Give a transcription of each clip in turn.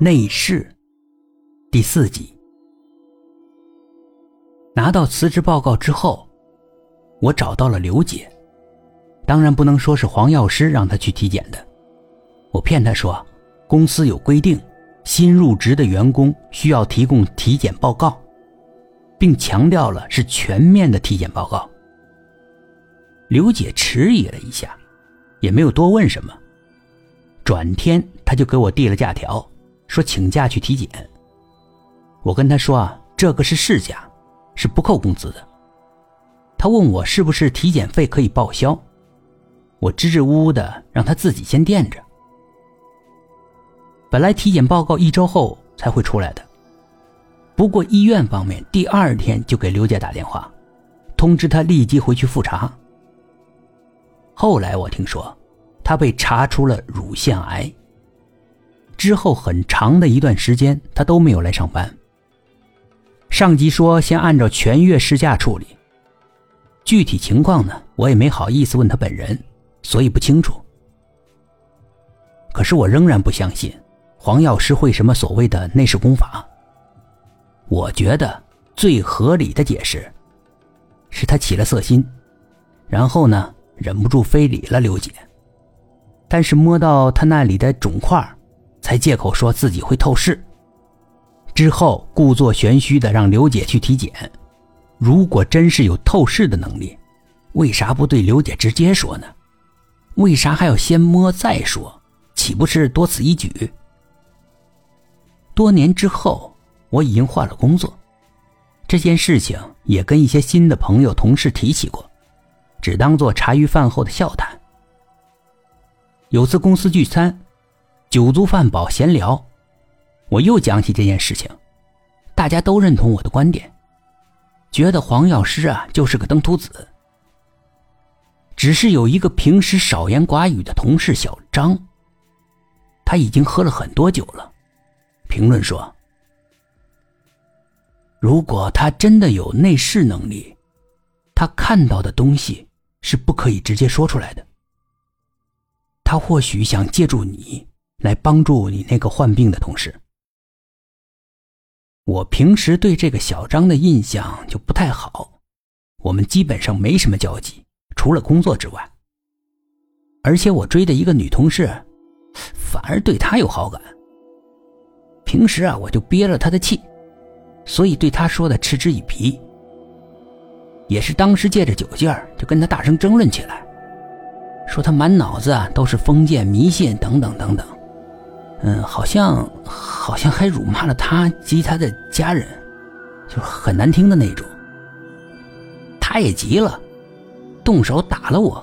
内侍第四集。拿到辞职报告之后，我找到了刘姐。当然不能说是黄药师让她去体检的，我骗她说公司有规定，新入职的员工需要提供体检报告，并强调了是全面的体检报告。刘姐迟疑了一下，也没有多问什么。转天，她就给我递了假条。说请假去体检。我跟他说啊，这个是事假，是不扣工资的。他问我是不是体检费可以报销，我支支吾吾的让他自己先垫着。本来体检报告一周后才会出来的，不过医院方面第二天就给刘姐打电话，通知她立即回去复查。后来我听说，她被查出了乳腺癌。之后很长的一段时间，他都没有来上班。上级说先按照全月事假处理，具体情况呢，我也没好意思问他本人，所以不清楚。可是我仍然不相信黄药师会什么所谓的内视功法。我觉得最合理的解释，是他起了色心，然后呢忍不住非礼了刘姐，但是摸到他那里的肿块。才借口说自己会透视，之后故作玄虚的让刘姐去体检。如果真是有透视的能力，为啥不对刘姐直接说呢？为啥还要先摸再说？岂不是多此一举？多年之后，我已经换了工作，这件事情也跟一些新的朋友、同事提起过，只当做茶余饭后的笑谈。有次公司聚餐。酒足饭饱闲聊，我又讲起这件事情，大家都认同我的观点，觉得黄药师啊就是个登徒子。只是有一个平时少言寡语的同事小张，他已经喝了很多酒了，评论说：“如果他真的有内视能力，他看到的东西是不可以直接说出来的，他或许想借助你。”来帮助你那个患病的同事。我平时对这个小张的印象就不太好，我们基本上没什么交集，除了工作之外。而且我追的一个女同事，反而对他有好感。平时啊，我就憋了他的气，所以对他说的嗤之以鼻。也是当时借着酒劲儿，就跟他大声争论起来，说他满脑子啊都是封建迷信等等等等。嗯，好像好像还辱骂了他及他的家人，就很难听的那种。他也急了，动手打了我。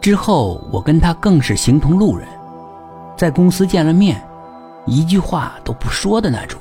之后我跟他更是形同路人，在公司见了面，一句话都不说的那种。